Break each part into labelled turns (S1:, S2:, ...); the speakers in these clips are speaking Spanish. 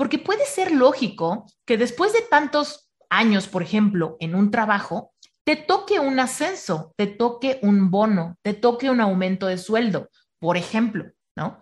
S1: porque puede ser lógico que después de tantos años, por ejemplo, en un trabajo, te toque un ascenso, te toque un bono, te toque un aumento de sueldo, por ejemplo, ¿no?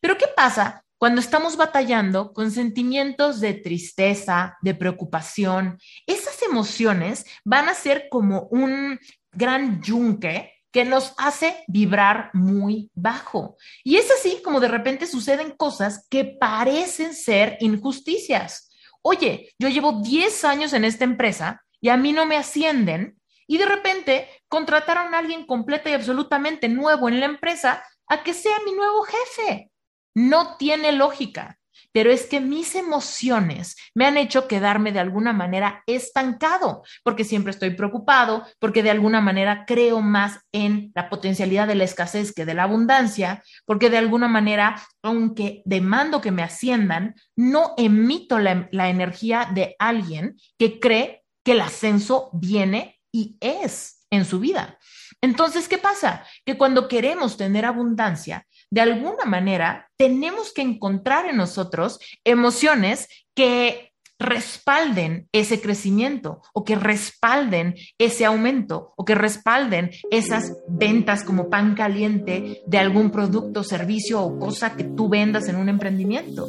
S1: Pero ¿qué pasa cuando estamos batallando con sentimientos de tristeza, de preocupación? Esas emociones van a ser como un gran yunque que nos hace vibrar muy bajo. Y es así como de repente suceden cosas que parecen ser injusticias. Oye, yo llevo 10 años en esta empresa y a mí no me ascienden y de repente contrataron a alguien completo y absolutamente nuevo en la empresa a que sea mi nuevo jefe. No tiene lógica pero es que mis emociones me han hecho quedarme de alguna manera estancado, porque siempre estoy preocupado, porque de alguna manera creo más en la potencialidad de la escasez que de la abundancia, porque de alguna manera, aunque demando que me asciendan, no emito la, energía de alguien que cree que el ascenso viene y es en su vida. Entonces, ¿qué pasa? Que cuando queremos tener abundancia, de alguna manera tenemos que encontrar en nosotros emociones que respalden ese crecimiento o que respalden ese aumento o que respalden esas ventas como pan caliente de algún producto, servicio o cosa que tú vendas en un emprendimiento.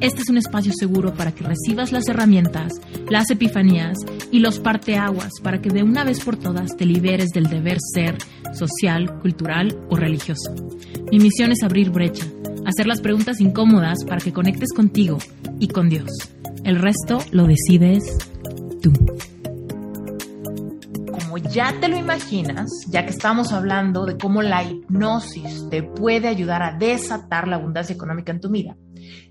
S2: Este es un espacio seguro para que recibas las herramientas, las epifanías y los parteaguas para que de una vez por todas te liberes del deber ser social, cultural o religioso. Mi misión es abrir brecha hacer las preguntas incómodas para que conectes contigo y con Dios. El resto lo decides tú.
S1: Como ya te lo imaginas, ya que estamos hablando de cómo la hipnosis te puede ayudar a desatar la abundancia económica en tu vida,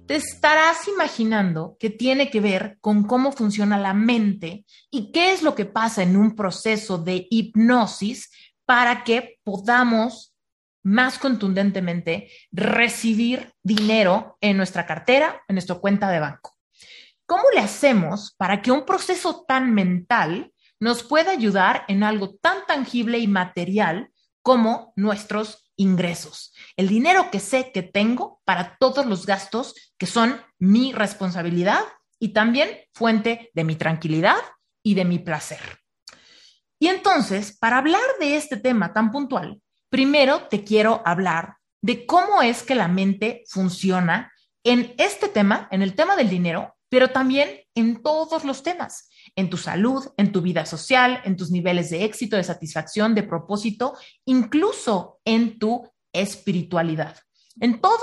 S1: te estarás imaginando que tiene que ver con cómo funciona la mente y qué es lo que pasa en un proceso de hipnosis para que podamos más contundentemente recibir dinero en nuestra cartera, en nuestra cuenta de banco. ¿Cómo le hacemos para que un proceso tan mental nos pueda ayudar en algo tan tangible y material como nuestros ingresos? El dinero que sé que tengo para todos los gastos que son mi responsabilidad y también fuente de mi tranquilidad y de mi placer. Y entonces, para hablar de este tema tan puntual, Primero te quiero hablar de cómo es que la mente funciona en este tema, en el tema del dinero, pero también en todos los temas, en tu salud, en tu vida social, en tus niveles de éxito, de satisfacción, de propósito, incluso en tu espiritualidad. En todas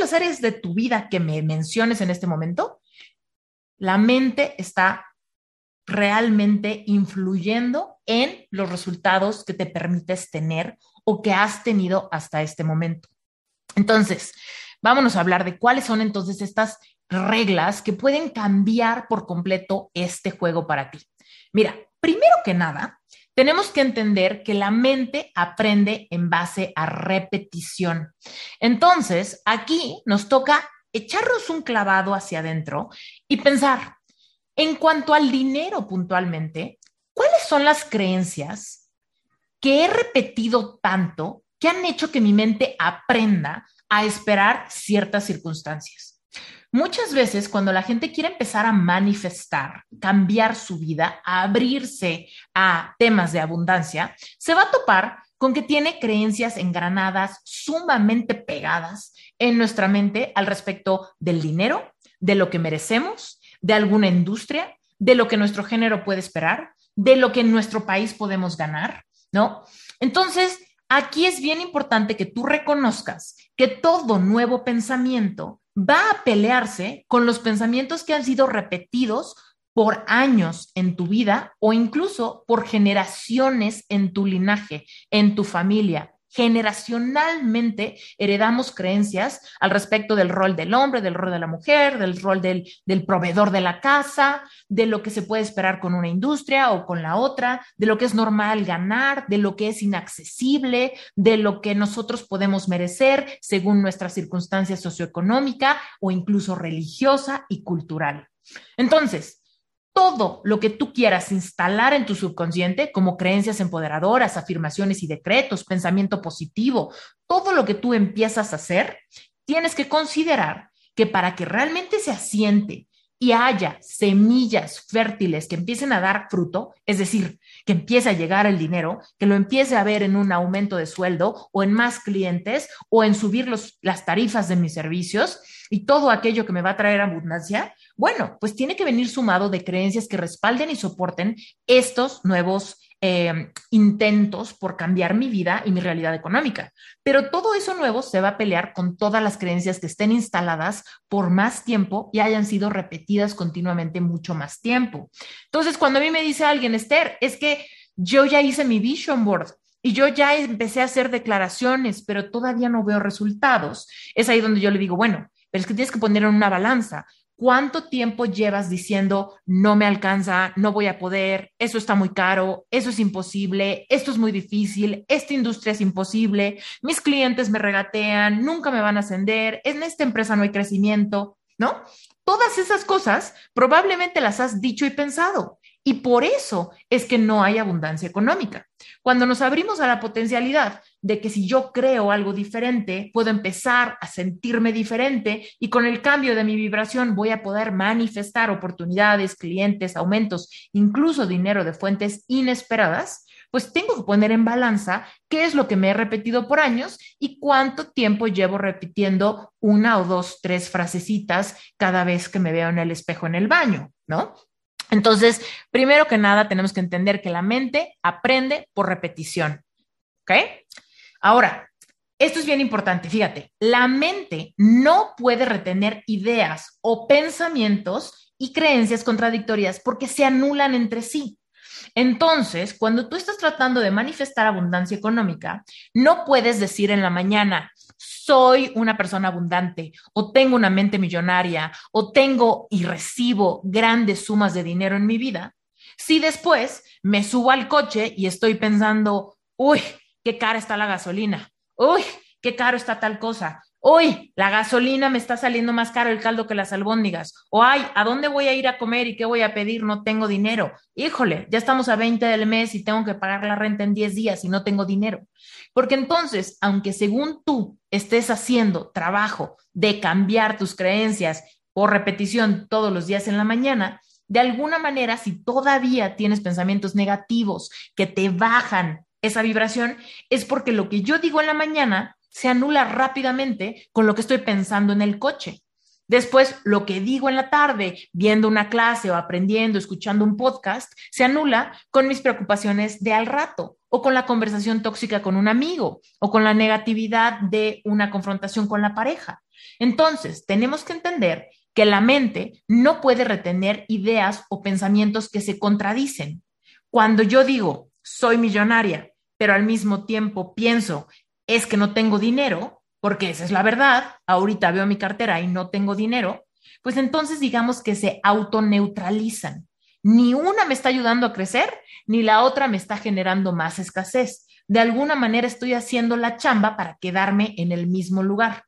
S1: las áreas de tu vida que me menciones en este momento, la mente está realmente influyendo en los resultados que te permites tener o que has tenido hasta este momento. Entonces, vámonos a hablar de cuáles son entonces estas reglas que pueden cambiar por completo este juego para ti. Mira, primero que nada, tenemos que entender que la mente aprende en base a repetición. Entonces, aquí nos toca echarnos un clavado hacia adentro y pensar, en cuanto al dinero puntualmente, ¿cuáles son las creencias que he repetido tanto que han hecho que mi mente aprenda a esperar ciertas circunstancias. Muchas veces cuando la gente quiere empezar a manifestar, cambiar su vida, a abrirse a temas de abundancia, se va a topar con que tiene creencias engranadas sumamente pegadas en nuestra mente al respecto del dinero, de lo que merecemos, de alguna industria, de lo que nuestro género puede esperar, de lo que en nuestro país podemos ganar, ¿no? Entonces, aquí es bien importante que tú reconozcas que todo nuevo pensamiento va a pelearse con los pensamientos que han sido repetidos por años en tu vida o incluso por generaciones en tu linaje, en tu familia, generacionalmente heredamos creencias al respecto del rol del hombre, del rol de la mujer, del rol del, del, proveedor de la casa, de lo que se puede esperar con una industria o con la otra, de lo que es normal ganar, de lo que es inaccesible, de lo que nosotros podemos merecer según nuestra circunstancia socioeconómica o incluso religiosa y cultural. Entonces, todo lo que tú quieras instalar en tu subconsciente, como creencias empoderadoras, afirmaciones y decretos, pensamiento positivo, todo lo que tú empiezas a hacer, tienes que considerar que para que realmente se asiente y haya semillas fértiles que empiecen a dar fruto, es decir, que empiece a llegar el dinero, que lo empiece a ver en un aumento de sueldo o en más clientes o en subir los, las tarifas de mis servicios y todo aquello que me va a traer abundancia, bueno, pues tiene que venir sumado de creencias que respalden y soporten estos nuevos eh, intentos por cambiar mi vida y mi realidad económica. Pero todo eso nuevo se va a pelear con todas las creencias que estén instaladas por más tiempo y hayan sido repetidas continuamente mucho más tiempo. Entonces, cuando a mí me dice alguien, Esther, es que yo ya hice mi vision board, y yo ya empecé a hacer declaraciones, pero todavía no veo resultados. Es ahí donde yo le digo, bueno, pero es que tienes que poner en una balanza. ¿Cuánto tiempo llevas diciendo no me alcanza, no voy a poder, eso está muy caro, eso es imposible, esto es muy difícil, esta industria es imposible, mis clientes me regatean, nunca me van a ascender, en esta empresa no hay crecimiento, ¿no? Todas esas cosas probablemente las has dicho y pensado. Y por eso es que no hay abundancia económica. Cuando nos abrimos a la potencialidad de que si yo creo algo diferente, puedo empezar a sentirme diferente y con el cambio de mi vibración voy a poder manifestar oportunidades, clientes, aumentos, incluso dinero de fuentes inesperadas, pues tengo que poner en balanza qué es lo que me he repetido por años y cuánto tiempo llevo repitiendo una o dos, tres frasecitas cada vez que me veo en el espejo en el baño, ¿no? Entonces, primero que nada, tenemos que entender que la mente aprende por repetición. ¿Ok? Ahora, esto es bien importante, fíjate, la mente no puede retener ideas o pensamientos y creencias contradictorias porque se anulan entre sí. Entonces, cuando tú estás tratando de manifestar abundancia económica, no puedes decir en la mañana, soy una persona abundante o tengo una mente millonaria o tengo y recibo grandes sumas de dinero en mi vida, si después me subo al coche y estoy pensando, uy, qué cara está la gasolina, uy, qué caro está tal cosa, Uy, la gasolina me está saliendo más caro el caldo que las albóndigas. O ay, ¿a dónde voy a ir a comer y qué voy a pedir? No tengo dinero. Híjole, ya estamos a 20 del mes y tengo que pagar la renta en 10 días y no tengo dinero. Porque entonces, aunque según tú estés haciendo trabajo de cambiar tus creencias por repetición todos los días en la mañana, de alguna manera, si todavía tienes pensamientos negativos que te bajan esa vibración, es porque lo que yo digo en la mañana se anula rápidamente con lo que estoy pensando en el coche. Después, lo que digo en la tarde, viendo una clase o aprendiendo, escuchando un podcast, se anula con mis preocupaciones de al rato o con la conversación tóxica con un amigo o con la negatividad de una confrontación con la pareja. Entonces, tenemos que entender que la mente no puede retener ideas o pensamientos que se contradicen. Cuando yo digo, soy millonaria, pero al mismo tiempo pienso es que no tengo dinero, porque esa es la verdad, ahorita veo mi cartera y no tengo dinero, pues entonces digamos que se autoneutralizan. Ni una me está ayudando a crecer, ni la otra me está generando más escasez. De alguna manera estoy haciendo la chamba para quedarme en el mismo lugar.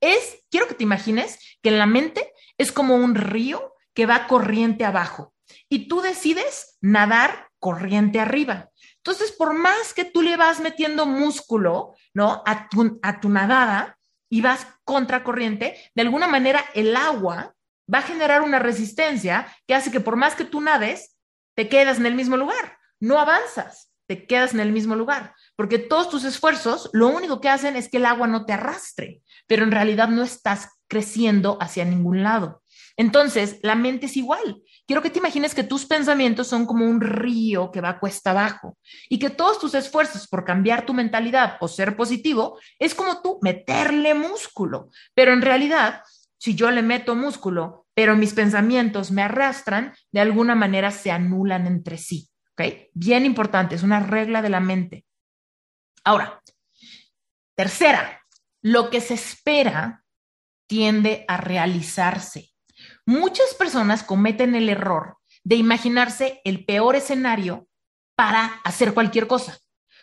S1: Es, quiero que te imagines que la mente es como un río que va corriente abajo y tú decides nadar corriente arriba. Entonces, por más que tú le vas metiendo músculo, ¿no? A tu, a tu nadada y vas contracorriente, de alguna manera el agua va a generar una resistencia que hace que por más que tú nades, te quedas en el mismo lugar, no avanzas, te quedas en el mismo lugar, porque todos tus esfuerzos lo único que hacen es que el agua no te arrastre, pero en realidad no estás creciendo hacia ningún lado. Entonces, la mente es igual. Quiero que te imagines que tus pensamientos son como un río que va cuesta abajo y que todos tus esfuerzos por cambiar tu mentalidad o ser positivo es como tú meterle músculo. Pero en realidad, si yo le meto músculo, pero mis pensamientos me arrastran, de alguna manera se anulan entre sí. Bien importante, es una regla de la mente. Ahora, Tercera, lo que se espera tiende a realizarse. Muchas personas cometen el error de imaginarse el peor escenario para hacer cualquier cosa.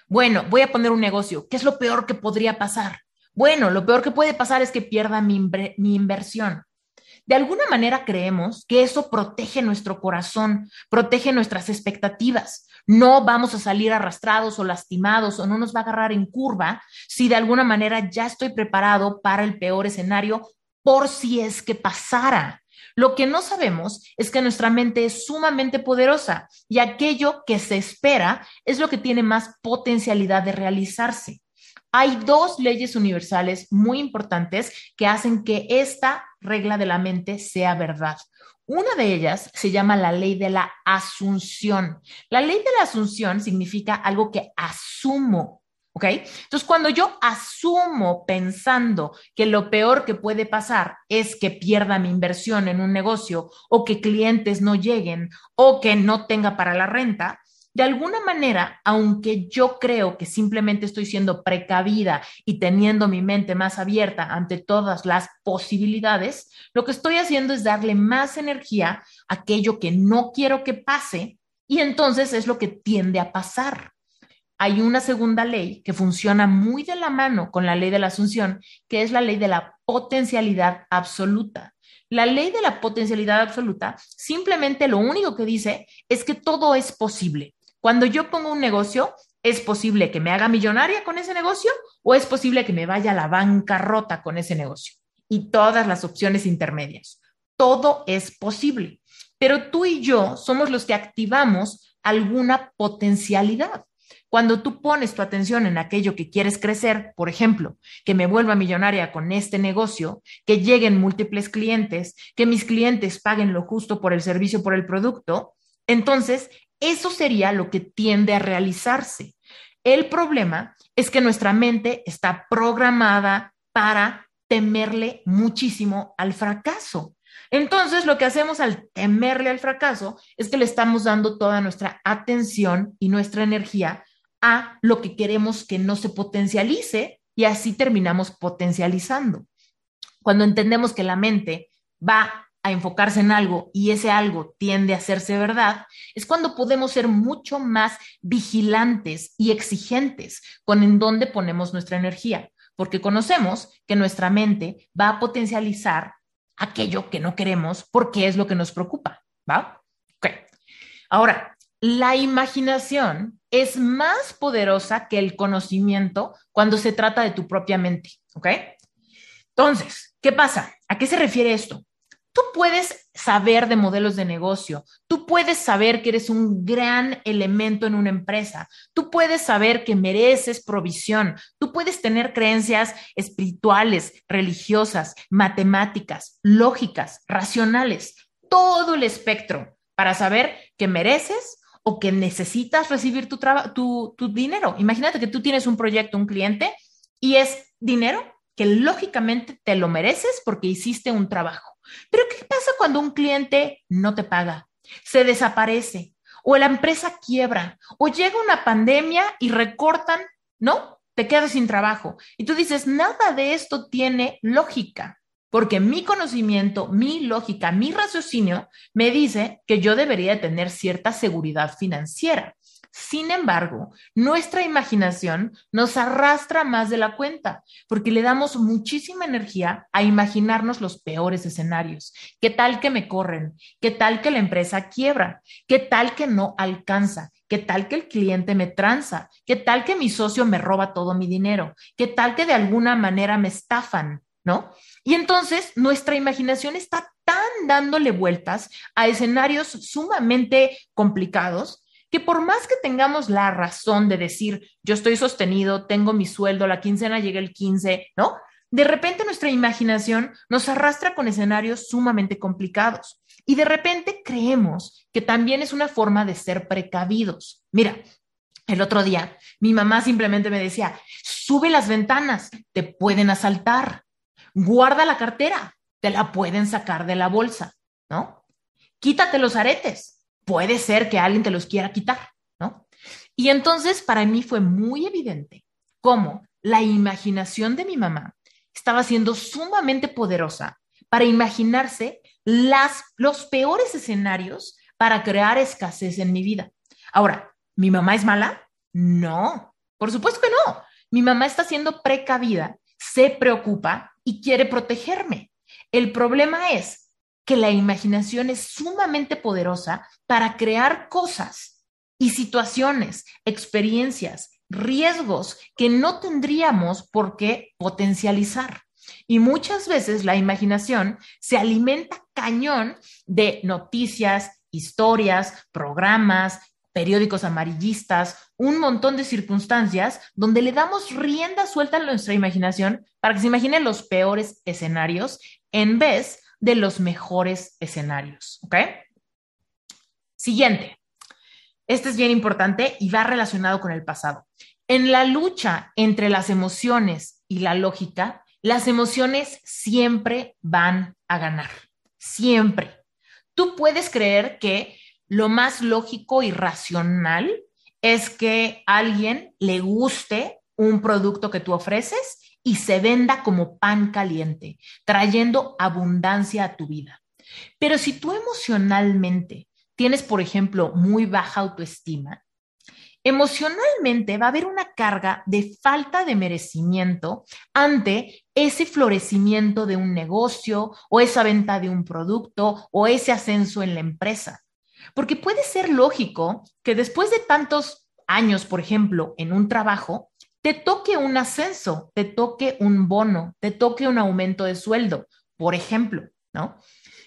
S1: Bueno, voy a poner un negocio. ¿Qué es lo peor que podría pasar? Bueno, lo peor que puede pasar es que pierda mi, inversión. De alguna manera creemos que eso protege nuestro corazón, protege nuestras expectativas. No vamos a salir arrastrados o lastimados o no nos va a agarrar en curva si de alguna manera ya estoy preparado para el peor escenario por si es que pasara. Lo que no sabemos es que nuestra mente es sumamente poderosa y aquello que se espera es lo que tiene más potencialidad de realizarse. Hay dos leyes universales muy importantes que hacen que esta regla de la mente sea verdad. Una de ellas se llama la ley de la asunción. La ley de la asunción significa algo que asumo, ¿ok? Entonces, cuando yo asumo pensando que lo peor que puede pasar es que pierda mi inversión en un negocio o que clientes no lleguen o que no tenga para la renta, de alguna manera, aunque yo creo que simplemente estoy siendo precavida y teniendo mi mente más abierta ante todas las posibilidades, lo que estoy haciendo es darle más energía a aquello que no quiero que pase y entonces es lo que tiende a pasar. Hay una segunda ley que funciona muy de la mano con la ley de la asunción, que es la ley de la potencialidad absoluta. La ley de la potencialidad absoluta simplemente lo único que dice es que todo es posible. Cuando yo pongo un negocio, ¿es posible que me haga millonaria con ese negocio o es posible que me vaya a la bancarrota con ese negocio? Y todas las opciones intermedias. Todo es posible. Pero tú y yo somos los que activamos alguna potencialidad. Cuando tú pones tu atención en aquello que quieres crecer, por ejemplo, que me vuelva millonaria con este negocio, que lleguen múltiples clientes, que mis clientes paguen lo justo por el servicio, por el producto, entonces eso sería lo que tiende a realizarse. El problema es que nuestra mente está programada para temerle muchísimo al fracaso. Entonces, lo que hacemos al temerle al fracaso es que le estamos dando toda nuestra atención y nuestra energía a lo que queremos que no se potencialice y así terminamos potencializando. Cuando entendemos que la mente va a enfocarse en algo y ese algo tiende a hacerse verdad, es cuando podemos ser mucho más vigilantes y exigentes con en dónde ponemos nuestra energía, porque conocemos que nuestra mente va a potencializar aquello que no queremos porque es lo que nos preocupa, ¿va? Ok. Ahora, la imaginación es más poderosa que el conocimiento cuando se trata de tu propia mente, ¿ok? Entonces, ¿qué pasa? ¿A qué se refiere esto? Tú puedes saber de modelos de negocio, tú puedes saber que eres un gran elemento en una empresa, tú puedes saber que mereces provisión, tú puedes tener creencias espirituales, religiosas, matemáticas, lógicas, racionales, todo el espectro para saber que mereces o que necesitas recibir tu, tu, tu dinero. Imagínate que tú tienes un proyecto, un cliente, y es dinero que lógicamente te lo mereces porque hiciste un trabajo. Pero ¿qué pasa cuando un cliente no te paga? Se desaparece o la empresa quiebra o llega una pandemia y recortan, ¿no? Te quedas sin trabajo. Y tú dices, nada de esto tiene lógica, porque mi conocimiento, mi lógica, mi raciocinio me dice que yo debería tener cierta seguridad financiera. Sin embargo, nuestra imaginación nos arrastra más de la cuenta porque le damos muchísima energía a imaginarnos los peores escenarios. ¿Qué tal que me corren? ¿Qué tal que la empresa quiebra? ¿Qué tal que no alcanza? ¿Qué tal que el cliente me tranza? ¿Qué tal que mi socio me roba todo mi dinero? ¿Qué tal que de alguna manera me estafan? ¿No? Y entonces nuestra imaginación está tan dándole vueltas a escenarios sumamente complicados que por más que tengamos la razón de decir, yo estoy sostenido, tengo mi sueldo, la quincena llega el 15, ¿no? De repente nuestra imaginación nos arrastra con escenarios sumamente complicados y de repente creemos que también es una forma de ser precavidos. Mira, el otro día mi mamá simplemente me decía, sube las ventanas, te pueden asaltar, guarda la cartera, te la pueden sacar de la bolsa, ¿no? Quítate los aretes, puede ser que alguien te los quiera quitar, ¿no? Y entonces para mí fue muy evidente cómo la imaginación de mi mamá estaba siendo sumamente poderosa para imaginarse las, los peores escenarios para crear escasez en mi vida. Ahora, ¿mi mamá es mala? No, por supuesto que no. Mi mamá está siendo precavida, se preocupa y quiere protegerme. El problema es que la imaginación es sumamente poderosa para crear cosas y situaciones, experiencias, riesgos que no tendríamos por qué potencializar. Y muchas veces la imaginación se alimenta cañón de noticias, historias, programas, periódicos amarillistas, un montón de circunstancias donde le damos rienda suelta a nuestra imaginación para que se imaginen los peores escenarios en vez de los mejores escenarios. ¿Ok? Siguiente. Este es bien importante y va relacionado con el pasado. En la lucha entre las emociones y la lógica, las emociones siempre van a ganar. Siempre. Tú puedes creer que lo más lógico y racional es que a alguien le guste un producto que tú ofreces y se venda como pan caliente, trayendo abundancia a tu vida. Pero si tú emocionalmente tienes, por ejemplo, muy baja autoestima, emocionalmente va a haber una carga de falta de merecimiento ante ese florecimiento de un negocio o esa venta de un producto o ese ascenso en la empresa. Porque puede ser lógico que después de tantos años, por ejemplo, en un trabajo, te toque un ascenso, te toque un bono, te toque un aumento de sueldo, por ejemplo, ¿no?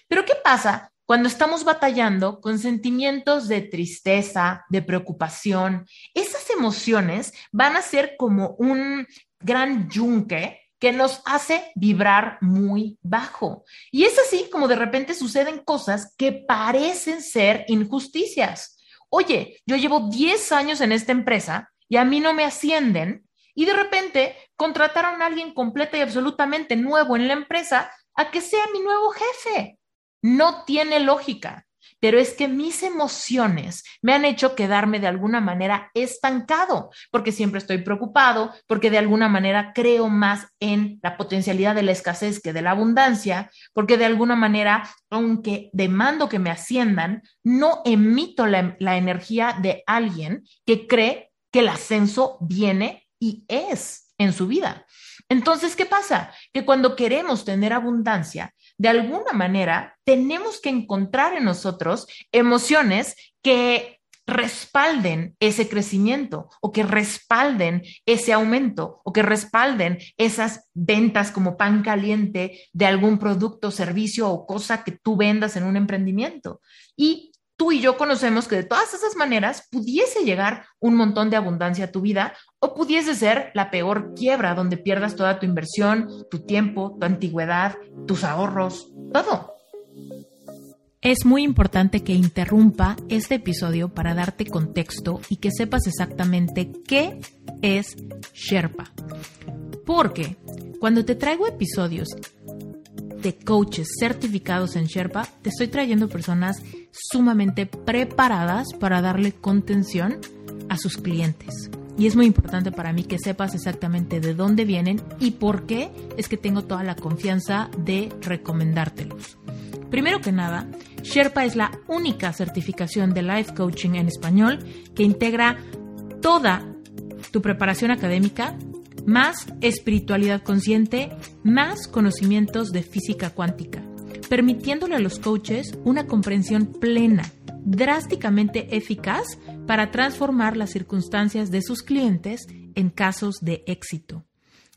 S1: Pero ¿qué pasa cuando estamos batallando con sentimientos de tristeza, de preocupación? Esas emociones van a ser como un gran yunque que nos hace vibrar muy bajo. Y es así como de repente suceden cosas que parecen ser injusticias. Oye, yo llevo 10 años en esta empresa y a mí no me ascienden y de repente contrataron a alguien completa y absolutamente nuevo en la empresa a que sea mi nuevo jefe. No tiene lógica, pero es que mis emociones me han hecho quedarme de alguna manera estancado, porque siempre estoy preocupado, porque de alguna manera creo más en la potencialidad de la escasez que de la abundancia, porque de alguna manera, aunque demando que me asciendan, no emito la, la energía de alguien que cree que el ascenso viene y es en su vida. Entonces, ¿qué pasa? Que cuando queremos tener abundancia, de alguna manera tenemos que encontrar en nosotros emociones que respalden ese crecimiento o que respalden ese aumento o que respalden esas ventas como pan caliente de algún producto, servicio o cosa que tú vendas en un emprendimiento. Y tú y yo conocemos que de todas esas maneras pudiese llegar un montón de abundancia a tu vida o pudiese ser la peor quiebra donde pierdas toda tu inversión, tu tiempo, tu antigüedad, tus ahorros, todo.
S2: Es muy importante que interrumpa este episodio para darte contexto y que sepas exactamente qué es Sherpa. Porque cuando te traigo episodios de coaches certificados en Sherpa, te estoy trayendo personas sumamente preparadas para darle contención a sus clientes. Y es muy importante para mí que sepas exactamente de dónde vienen y por qué es que tengo toda la confianza de recomendártelos. Primero que nada, Sherpa es la única certificación de life coaching en español que integra toda tu preparación académica más espiritualidad consciente, más conocimientos de física cuántica, permitiéndole a los coaches una comprensión plena, drásticamente eficaz para transformar las circunstancias de sus clientes en casos de éxito.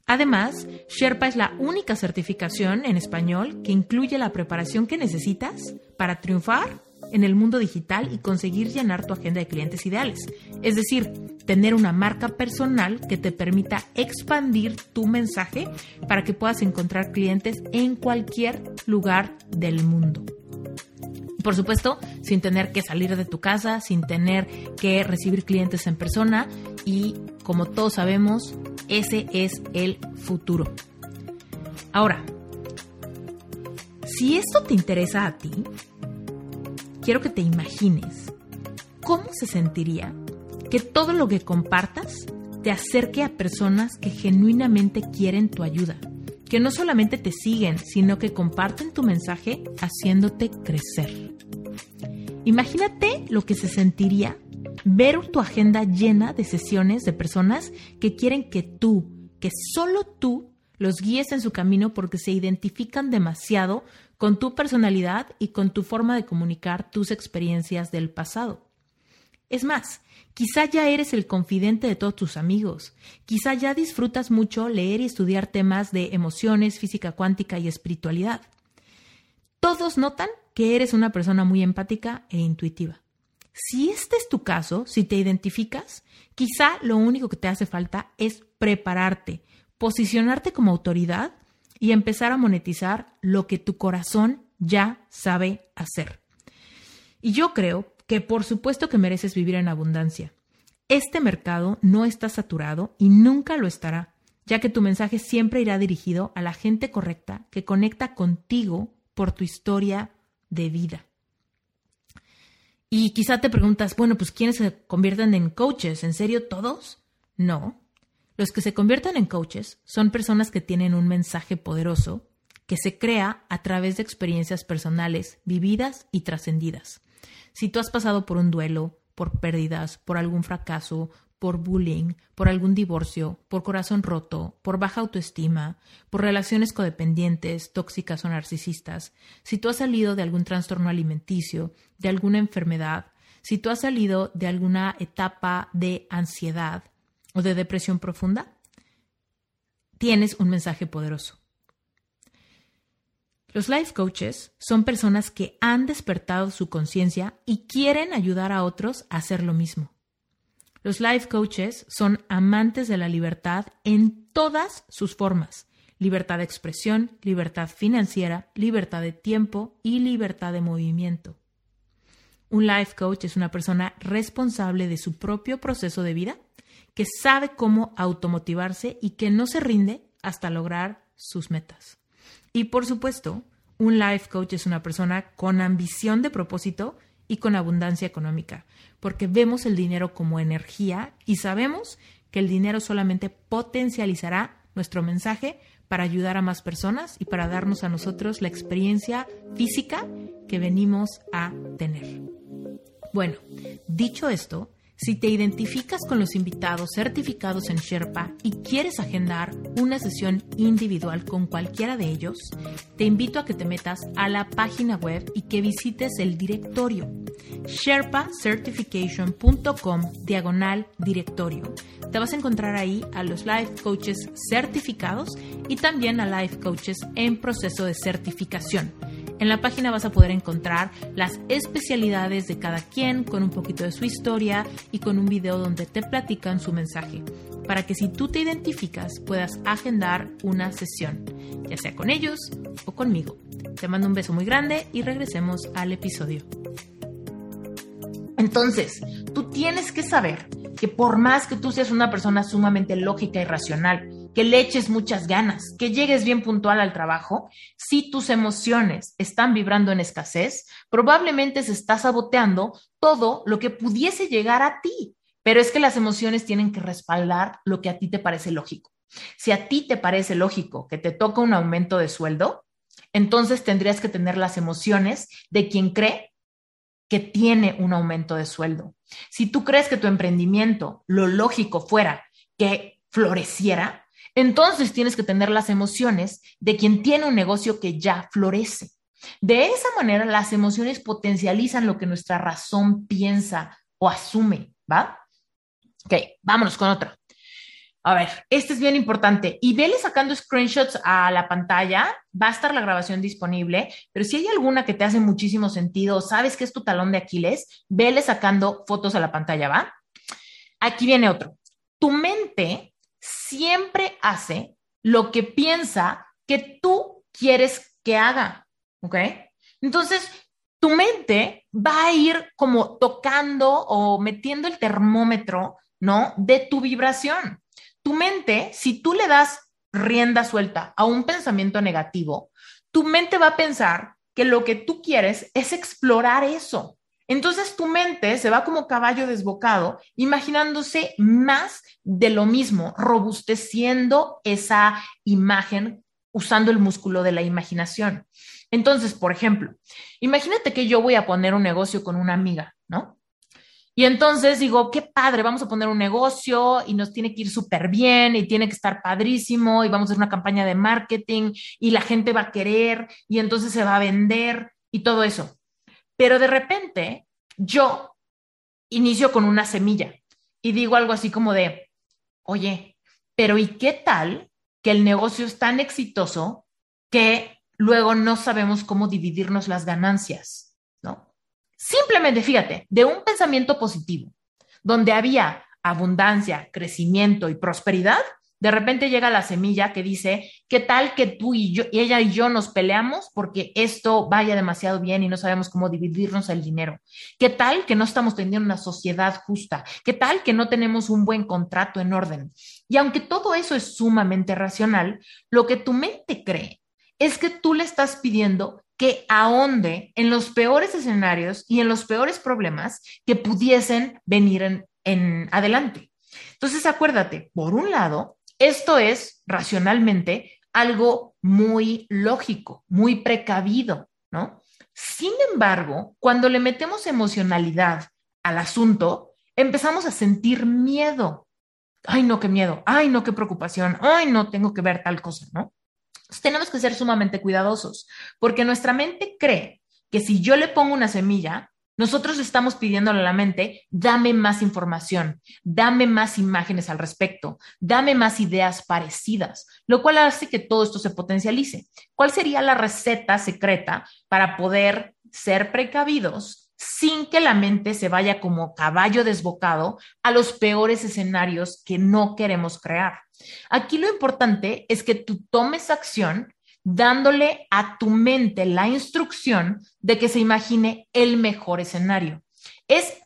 S2: Además, Sherpa es la única certificación en español que incluye la preparación que necesitas para triunfar en el mundo digital y conseguir llenar tu agenda de clientes ideales. Es decir, tener una marca personal que te permita expandir tu mensaje para que puedas encontrar clientes en cualquier lugar del mundo. Por supuesto, sin tener que salir de tu casa, sin tener que recibir clientes en persona y como todos sabemos, ese es el futuro. Ahora, si esto te interesa a ti, quiero que te imagines cómo se sentiría que todo lo que compartas te acerque a personas que genuinamente quieren tu ayuda, que no solamente te siguen, sino que comparten tu mensaje haciéndote crecer. Imagínate lo que se sentiría ver tu agenda llena de sesiones de personas que quieren que tú, que solo tú, los guíes en su camino porque se identifican demasiado con tu personalidad y con tu forma de comunicar tus experiencias del pasado. Es más, quizá ya eres el confidente de todos tus amigos, quizá ya disfrutas mucho leer y estudiar temas de emociones, física cuántica y espiritualidad. Todos notan que eres una persona muy empática e intuitiva. Si este es tu caso, si te identificas, quizá lo único que te hace falta es prepararte, posicionarte como autoridad y empezar a monetizar lo que tu corazón ya sabe hacer. Y yo creo que por supuesto que mereces vivir en abundancia. Este mercado no está saturado y nunca lo estará, ya que tu mensaje siempre irá dirigido a la gente correcta que conecta contigo por tu historia de vida. Y quizá te preguntas, bueno, pues ¿quiénes se convierten en coaches? ¿En serio todos? No. Los que se convierten en coaches son personas que tienen un mensaje poderoso que se crea a través de experiencias personales vividas y trascendidas. Si tú has pasado por un duelo, por pérdidas, por algún fracaso, por bullying, por algún divorcio, por corazón roto, por baja autoestima, por relaciones codependientes, tóxicas o narcisistas, si tú has salido de algún trastorno alimenticio, de alguna enfermedad, si tú has salido de alguna etapa de ansiedad o de depresión profunda, tienes un mensaje poderoso. Los life coaches son personas que han despertado su conciencia y quieren ayudar a otros a hacer lo mismo. Los life coaches son amantes de la libertad en todas sus formas. Libertad de expresión, libertad financiera, libertad de tiempo y libertad de movimiento. Un life coach es una persona responsable de su propio proceso de vida, que sabe cómo automotivarse y que no se rinde hasta lograr sus metas. Y por supuesto, un life coach es una persona con ambición de propósito y con abundancia económica, porque vemos el dinero como energía y sabemos que el dinero solamente potencializará nuestro mensaje para ayudar a más personas y para darnos a nosotros la experiencia física que venimos a tener. Bueno, dicho esto, si te identificas con los invitados certificados en Sherpa y quieres agendar una sesión individual con cualquiera de ellos, te invito a que te metas a la página web y que visites el directorio sherpacertification.com diagonal directorio. Te vas a encontrar ahí a los life coaches certificados y también a life coaches en proceso de certificación en la página vas a poder encontrar las especialidades de cada quien con un poquito de su historia y con un video donde te platican su mensaje, para que si tú te identificas puedas agendar una sesión, ya sea con ellos o conmigo. Te mando un beso muy grande y regresemos al episodio.
S1: Entonces, tú tienes que saber que por más que tú seas una persona sumamente lógica y racional, que le eches muchas ganas, que llegues bien puntual al trabajo, si tus emociones están vibrando en escasez, probablemente se está saboteando todo lo que pudiese llegar a ti. Pero es que las emociones tienen que respaldar lo que a ti te parece lógico. Si a ti te parece lógico que te toca un aumento de sueldo, entonces tendrías que tener las emociones de quien cree que tiene un aumento de sueldo. Si tú crees que tu emprendimiento, lo lógico fuera que floreciera, entonces tienes que tener las emociones de quien tiene un negocio que ya florece. De esa manera, las emociones potencializan lo que nuestra razón piensa o asume, ¿va? Ok, vámonos con otro. A ver, este es bien importante. Y vele sacando screenshots a la pantalla. Va a estar la grabación disponible, pero si hay alguna que te hace muchísimo sentido, sabes que es tu talón de Aquiles, vele sacando fotos a la pantalla, ¿va? Aquí viene otro. Tu mente siempre hace lo que piensa que tú quieres que haga, ¿ok? Entonces, tu mente va a ir como tocando o metiendo el termómetro, ¿no? De tu vibración. Tu mente, si tú le das rienda suelta a un pensamiento negativo, tu mente va a pensar que lo que tú quieres es explorar eso, Entonces tu mente se va como caballo desbocado, imaginándose más de lo mismo, robusteciendo esa imagen usando el músculo de la imaginación. Entonces, por ejemplo, imagínate que yo voy a poner un negocio con una amiga, ¿no? Y entonces digo, qué padre, vamos a poner un negocio y nos tiene que ir súper bien y tiene que estar padrísimo y vamos a hacer una campaña de marketing y la gente va a querer y entonces se va a vender y todo eso. Pero de repente yo inicio con una semilla y digo algo así como de, oye, pero ¿y qué tal que el negocio es tan exitoso que luego no sabemos cómo dividirnos las ganancias, ¿no? Simplemente, fíjate, de un pensamiento positivo, donde había abundancia, crecimiento y prosperidad, de repente llega la semilla que dice, ¿qué tal que tú y yo, y ella y yo nos peleamos porque esto vaya demasiado bien y no sabemos cómo dividirnos el dinero? ¿Qué tal que no estamos teniendo una sociedad justa? ¿Qué tal que no tenemos un buen contrato en orden? Y aunque todo eso es sumamente racional, lo que tu mente cree es que tú le estás pidiendo que ahonde en los peores escenarios y en los peores problemas que pudiesen venir en, en adelante. Entonces, acuérdate, por un lado, esto es racionalmente algo muy lógico, muy precavido, ¿no? Sin embargo, cuando le metemos emocionalidad al asunto, empezamos a sentir miedo. Ay, no, qué miedo. Ay, no, qué preocupación. Ay, no, tengo que ver tal cosa, ¿no? Tenemos que ser sumamente cuidadosos porque nuestra mente cree que si yo le pongo una semilla, nosotros estamos pidiéndole a la mente, dame más información, dame más imágenes al respecto, dame más ideas parecidas, lo cual hace que todo esto se potencialice. ¿Cuál sería la receta secreta para poder ser precavidos sin que la mente se vaya como caballo desbocado a los peores escenarios que no queremos crear? Aquí lo importante es que tú tomes acción dándole a tu mente la instrucción de que se imagine el mejor escenario. Es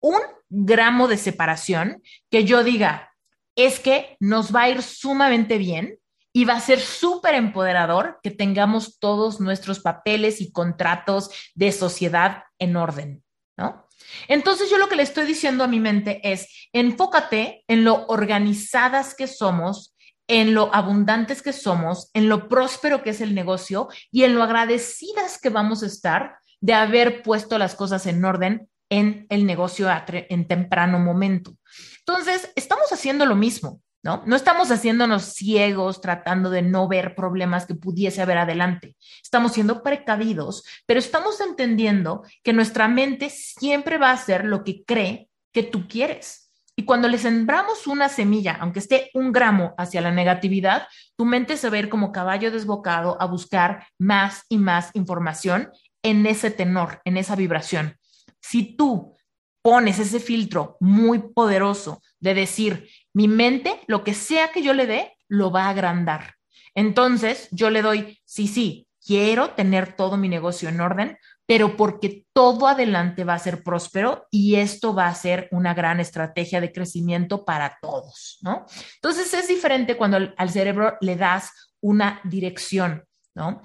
S1: un gramo de separación que yo diga, es que nos va a ir sumamente bien y va a ser súper empoderador que tengamos todos nuestros papeles y contratos de sociedad en orden, ¿no? Entonces yo lo que le estoy diciendo a mi mente es, enfócate en lo organizadas que somos en lo abundantes que somos, en lo próspero que es el negocio y en lo agradecidas que vamos a estar de haber puesto las cosas en orden en el negocio en temprano momento. Entonces, estamos haciendo lo mismo, ¿no? No estamos haciéndonos ciegos tratando de no ver problemas que pudiese haber adelante. Estamos siendo precavidos, pero estamos entendiendo que nuestra mente siempre va a hacer lo que cree que tú quieres. Y cuando le sembramos una semilla, aunque esté un gramo hacia la negatividad, tu mente se va a ir como caballo desbocado a buscar más y más información en ese tenor, en esa vibración. Si tú pones ese filtro muy poderoso de decir, mi mente, lo que sea que yo le dé, lo va a agrandar. Entonces, yo le doy, sí, sí, quiero tener todo mi negocio en orden, pero porque todo adelante va a ser próspero y esto va a ser una gran estrategia de crecimiento para todos, ¿no? Entonces es diferente cuando al cerebro le das una dirección, ¿no?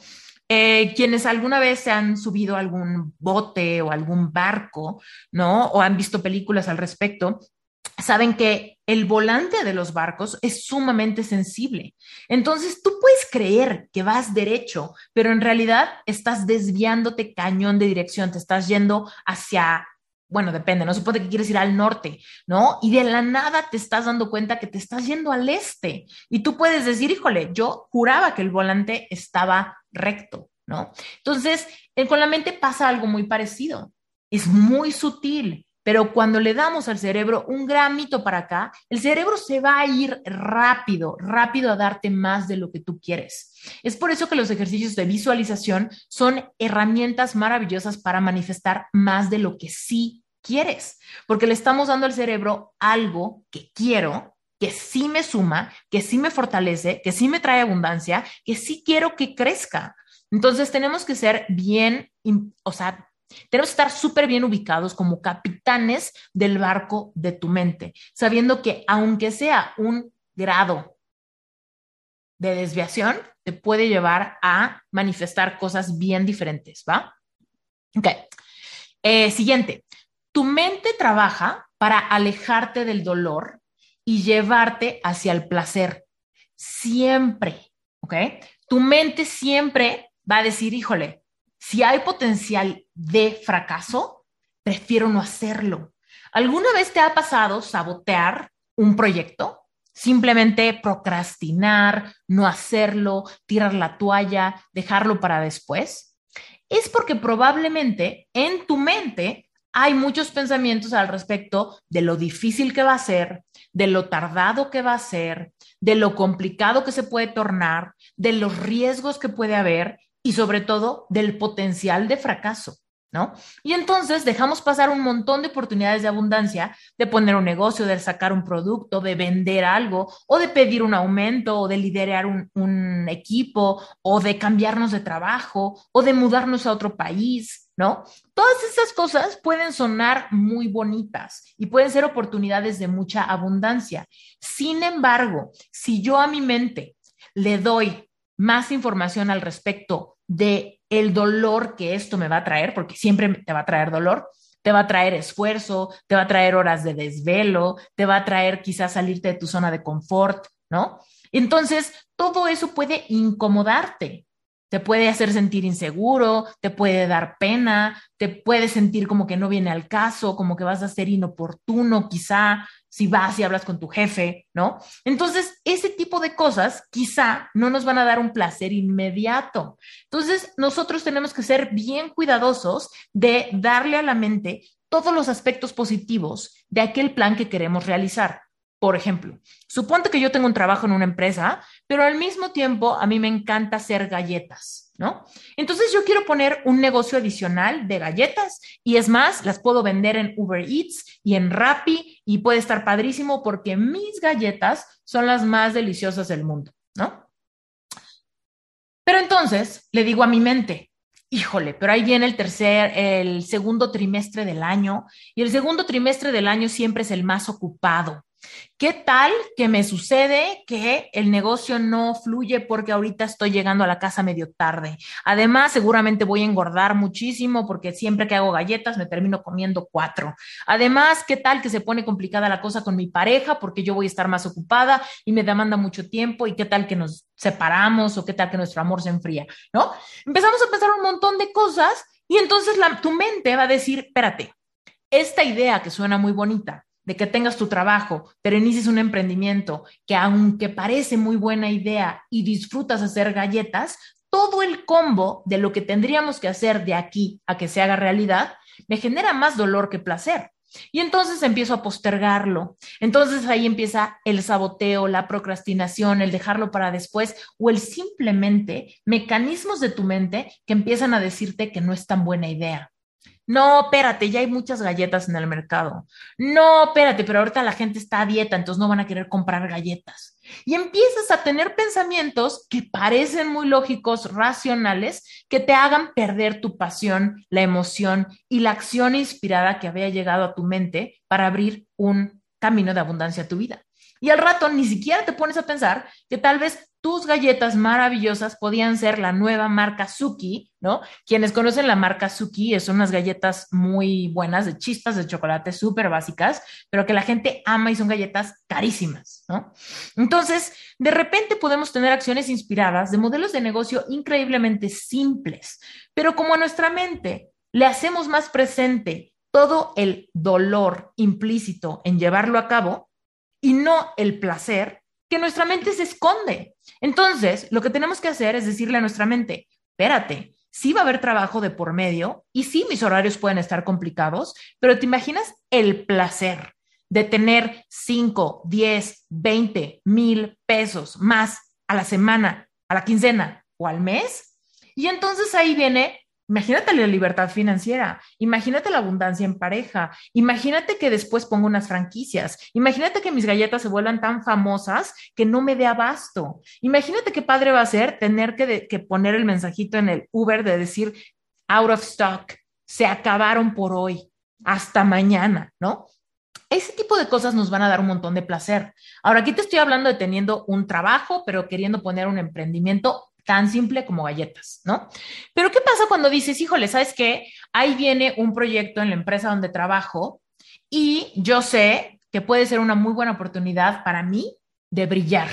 S1: Eh, quienes alguna vez se han subido a algún bote o algún barco, ¿no? O han visto películas al respecto, saben que el volante de los barcos es sumamente sensible. Entonces, tú puedes creer que vas derecho, pero en realidad estás desviándote cañón de dirección, te estás yendo hacia, bueno, depende, no supone que quieres ir al norte, ¿no? Y de la nada te estás dando cuenta que te estás yendo al este. Y tú puedes decir, híjole, yo juraba que el volante estaba recto, ¿no? Entonces, con la mente pasa algo muy parecido. Es muy sutil pero cuando le damos al cerebro un gramito para acá, el cerebro se va a ir rápido, rápido a darte más de lo que tú quieres. Es por eso que los ejercicios de visualización son herramientas maravillosas para manifestar más de lo que sí quieres, porque le estamos dando al cerebro algo que quiero, que sí me suma, que sí me fortalece, que sí me trae abundancia, que sí quiero que crezca. Entonces tenemos que ser bien, o sea, tenemos que estar súper bien ubicados como capitanes del barco de tu mente, sabiendo que aunque sea un grado de desviación, te puede llevar a manifestar cosas bien diferentes, ¿va? Ok. Eh, siguiente, tu mente trabaja para alejarte del dolor y llevarte hacia el placer. Siempre, ¿ok? Tu mente siempre va a decir, híjole, si hay potencial de fracaso, prefiero no hacerlo. ¿Alguna vez te ha pasado sabotear un proyecto? Simplemente procrastinar, no hacerlo, tirar la toalla, dejarlo para después. Es porque probablemente en tu mente hay muchos pensamientos al respecto de lo difícil que va a ser, de lo tardado que va a ser, de lo complicado que se puede tornar, de los riesgos que puede haber y sobre todo del potencial de fracaso. ¿No? Y entonces dejamos pasar un montón de oportunidades de abundancia, de poner un negocio, de sacar un producto, de vender algo, o de pedir un aumento, o de liderar un, un equipo, o de cambiarnos de trabajo, o de mudarnos a otro país, ¿no? Todas esas cosas pueden sonar muy bonitas y pueden ser oportunidades de mucha abundancia. Sin embargo, si yo a mi mente le doy más información al respecto de el dolor que esto me va a traer, porque siempre te va a traer dolor, te va a traer esfuerzo, te va a traer horas de desvelo, te va a traer quizás salirte de tu zona de confort, ¿no? Entonces, todo eso puede incomodarte, te puede hacer sentir inseguro, te puede dar pena, te puede sentir como que no viene al caso, como que vas a ser inoportuno quizá, si vas y hablas con tu jefe, ¿no? Entonces, ese tipo de cosas quizá no nos van a dar un placer inmediato. Entonces, nosotros tenemos que ser bien cuidadosos de darle a la mente todos los aspectos positivos de aquel plan que queremos realizar. Por ejemplo, suponte que yo tengo un trabajo en una empresa, pero al mismo tiempo a mí me encanta hacer galletas. ¿no? Entonces yo quiero poner un negocio adicional de galletas y es más, las puedo vender en Uber Eats y en Rappi y puede estar padrísimo porque mis galletas son las más deliciosas del mundo, ¿no? Pero entonces le digo a mi mente, híjole, pero ahí viene el tercer, el segundo trimestre del año y el segundo trimestre del año siempre es el más ocupado. ¿Qué tal que me sucede que el negocio no fluye porque ahorita estoy llegando a la casa medio tarde? Además, seguramente voy a engordar muchísimo porque siempre que hago galletas me termino comiendo cuatro. Además, ¿qué tal que se pone complicada la cosa con mi pareja porque yo voy a estar más ocupada y me demanda mucho tiempo? ¿Y qué tal que nos separamos o qué tal que nuestro amor se enfría? ¿No? Empezamos a pensar un montón de cosas y entonces tu mente va a decir, espérate, esta idea que suena muy bonita, de que tengas tu trabajo, pero inicies un emprendimiento que aunque parece muy buena idea y disfrutas hacer galletas, todo el combo de lo que tendríamos que hacer de aquí a que se haga realidad me genera más dolor que placer. Y entonces empiezo a postergarlo. Entonces ahí empieza el saboteo, la procrastinación, el dejarlo para después o el simplemente mecanismos de tu mente que empiezan a decirte que no es tan buena idea. No, espérate, ya hay muchas galletas en el mercado. No, espérate, pero ahorita la gente está a dieta, entonces no van a querer comprar galletas. Y empiezas a tener pensamientos que parecen muy lógicos, racionales, que te hagan perder tu pasión, la emoción y la acción inspirada que había llegado a tu mente para abrir un camino de abundancia a tu vida. Y al rato ni siquiera te pones a pensar que tal vez tus galletas maravillosas podían ser la nueva marca Suki, ¿no? Quienes conocen la marca Suki, son unas galletas muy buenas de chispas de chocolate súper básicas, pero que la gente ama y son galletas carísimas, ¿no? Entonces, de repente podemos tener acciones inspiradas de modelos de negocio increíblemente simples, pero como a nuestra mente le hacemos más presente todo el dolor implícito en llevarlo a cabo y no el placer, que nuestra mente se esconde. Entonces, lo que tenemos que hacer es decirle a nuestra mente, espérate, sí va a haber trabajo de por medio y sí mis horarios pueden estar complicados, pero ¿te imaginas el placer de tener 5, 10, 20 mil pesos más a la semana, a la quincena o al mes? Y entonces ahí viene Imagínate la libertad financiera, imagínate la abundancia en pareja, imagínate que después pongo unas franquicias, imagínate que mis galletas se vuelvan tan famosas que no me dé abasto. Imagínate qué padre va a ser tener que, que poner el mensajito en el Uber de decir, out of stock, se acabaron por hoy, hasta mañana, ¿no? Ese tipo de cosas nos van a dar un montón de placer. Ahora, aquí te estoy hablando de teniendo un trabajo, pero queriendo poner un emprendimiento tan simple como galletas, ¿no? Pero ¿qué pasa cuando dices, híjole, ¿sabes qué? Ahí viene un proyecto en la empresa donde trabajo y yo sé que puede ser una muy buena oportunidad para mí de brillar.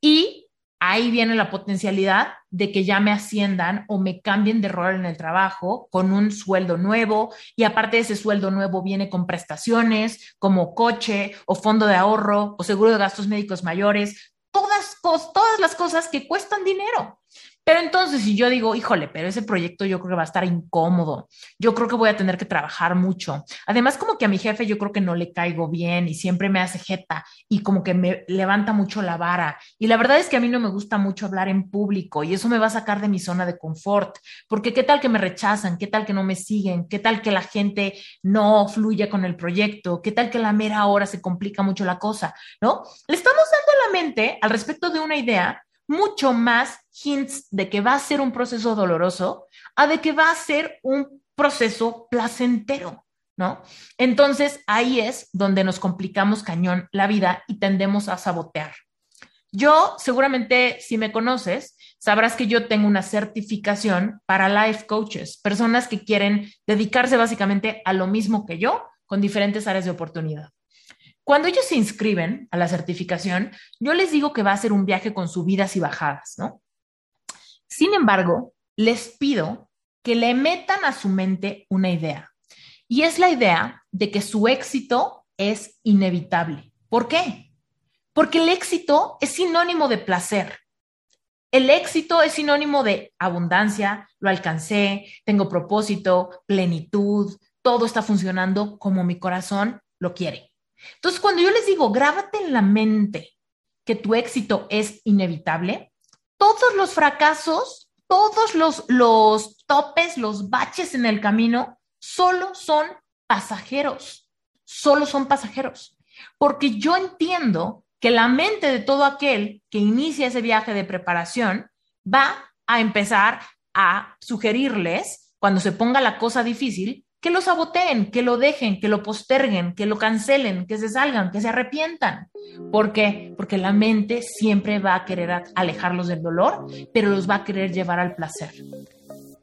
S1: Y ahí viene la potencialidad de que ya me asciendan o me cambien de rol en el trabajo con un sueldo nuevo y aparte de ese sueldo nuevo viene con prestaciones como coche o fondo de ahorro o seguro de gastos médicos mayores, todas, las cosas que cuestan dinero. Pero entonces, si yo digo, híjole, pero ese proyecto yo creo que va a estar incómodo, yo creo que voy a tener que trabajar mucho. Además, como que a mi jefe yo creo que no le caigo bien y siempre me hace jeta y como que me levanta mucho la vara. Y la verdad es que a mí no me gusta mucho hablar en público y eso me va a sacar de mi zona de confort, porque qué tal que me rechazan, qué tal que no me siguen, qué tal que la gente no fluye con el proyecto, qué tal que la mera hora se complica mucho la cosa, ¿no? Le estamos al respecto de una idea mucho más hints de que va a ser un proceso doloroso a de que va a ser un proceso placentero, ¿no? Entonces ahí es donde nos complicamos cañón la vida y tendemos a sabotear. Yo, seguramente, si me conoces, sabrás que yo tengo una certificación para life coaches, personas que quieren dedicarse básicamente a lo mismo que yo, con diferentes áreas de oportunidad. Cuando ellos se inscriben a la certificación, yo les digo que va a ser un viaje con subidas y bajadas, ¿no? Sin embargo, les pido que le metan a su mente una idea. Y es la idea de que su éxito es inevitable. ¿Por qué? Porque el éxito es sinónimo de placer. El éxito es sinónimo de abundancia, lo alcancé, tengo propósito, plenitud, todo está funcionando como mi corazón lo quiere. Entonces, cuando yo les digo, grábate en la mente que tu éxito es inevitable, todos los fracasos, todos los, los topes, los baches en el camino, solo son pasajeros, solo son pasajeros. Porque yo entiendo que la mente de todo aquel que inicia ese viaje de preparación va a empezar a sugerirles, cuando se ponga la cosa difícil, que lo saboteen, que lo dejen, que lo posterguen, que lo cancelen, que se salgan, que se arrepientan. ¿Por qué? Porque la mente siempre va a querer alejarlos del dolor, pero los va a querer llevar al placer.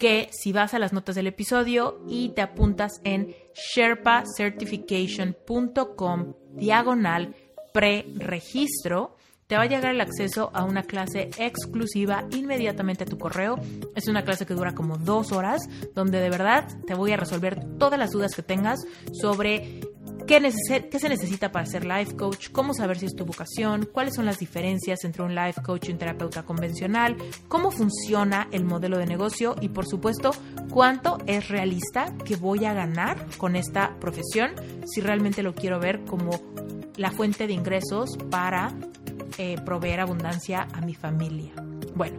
S2: que si vas a las notas del episodio y te apuntas en sherpacertification.com diagonal preregistro, te va a llegar el acceso a una clase exclusiva inmediatamente a tu correo. Es una clase que dura como dos horas, donde de verdad te voy a resolver todas las dudas que tengas sobre ¿Qué, se necesita para ser life coach? ¿Cómo saber si es tu vocación? ¿Cuáles son las diferencias entre un life coach y un terapeuta convencional? ¿Cómo funciona el modelo de negocio? Y por supuesto, ¿cuánto es realista que voy a ganar con esta profesión si realmente lo quiero ver como la fuente de ingresos para eh, proveer abundancia a mi familia? Bueno,